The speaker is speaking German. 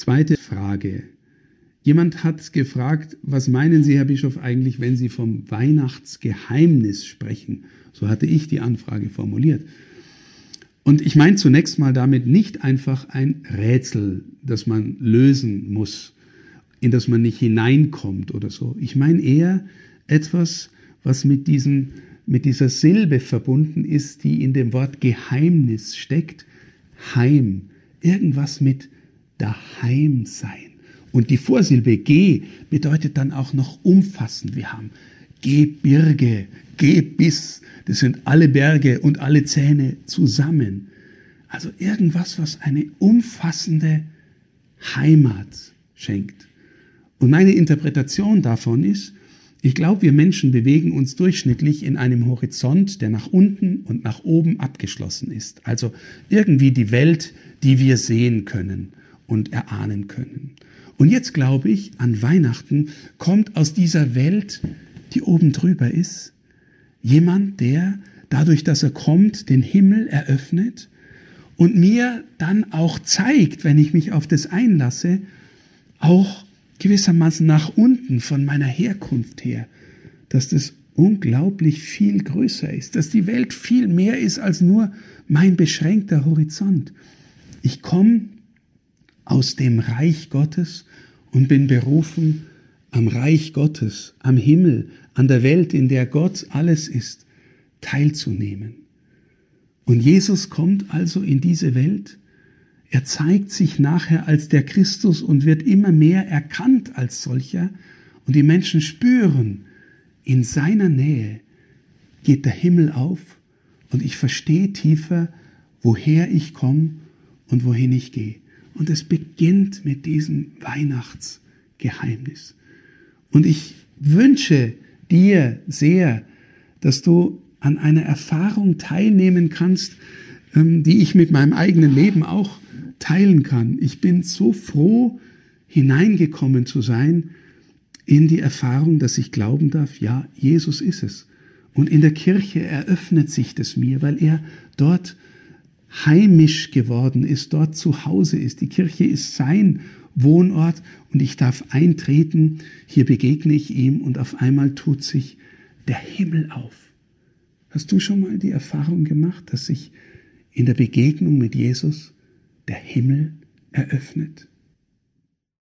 Zweite Frage. Jemand hat gefragt, was meinen Sie, Herr Bischof, eigentlich, wenn Sie vom Weihnachtsgeheimnis sprechen? So hatte ich die Anfrage formuliert. Und ich meine zunächst mal damit nicht einfach ein Rätsel, das man lösen muss, in das man nicht hineinkommt oder so. Ich meine eher etwas, was mit, diesem, mit dieser Silbe verbunden ist, die in dem Wort Geheimnis steckt. Heim. Irgendwas mit daheim sein. Und die Vorsilbe G bedeutet dann auch noch umfassend. Wir haben Gebirge, Gebiss, das sind alle Berge und alle Zähne zusammen. Also irgendwas, was eine umfassende Heimat schenkt. Und meine Interpretation davon ist, ich glaube, wir Menschen bewegen uns durchschnittlich in einem Horizont, der nach unten und nach oben abgeschlossen ist. Also irgendwie die Welt, die wir sehen können und erahnen können. Und jetzt glaube ich, an Weihnachten kommt aus dieser Welt, die oben drüber ist, jemand, der dadurch, dass er kommt, den Himmel eröffnet und mir dann auch zeigt, wenn ich mich auf das einlasse, auch gewissermaßen nach unten von meiner Herkunft her, dass das unglaublich viel größer ist, dass die Welt viel mehr ist als nur mein beschränkter Horizont. Ich komme aus dem Reich Gottes und bin berufen, am Reich Gottes, am Himmel, an der Welt, in der Gott alles ist, teilzunehmen. Und Jesus kommt also in diese Welt er zeigt sich nachher als der Christus und wird immer mehr erkannt als solcher. Und die Menschen spüren, in seiner Nähe geht der Himmel auf und ich verstehe tiefer, woher ich komme und wohin ich gehe. Und es beginnt mit diesem Weihnachtsgeheimnis. Und ich wünsche dir sehr, dass du an einer Erfahrung teilnehmen kannst, ähm, die ich mit meinem eigenen Leben auch teilen kann. Ich bin so froh, hineingekommen zu sein in die Erfahrung, dass ich glauben darf, ja, Jesus ist es. Und in der Kirche eröffnet sich das mir, weil er dort heimisch geworden ist, dort zu Hause ist. Die Kirche ist sein Wohnort und ich darf eintreten, hier begegne ich ihm und auf einmal tut sich der Himmel auf. Hast du schon mal die Erfahrung gemacht, dass sich in der Begegnung mit Jesus der Himmel eröffnet.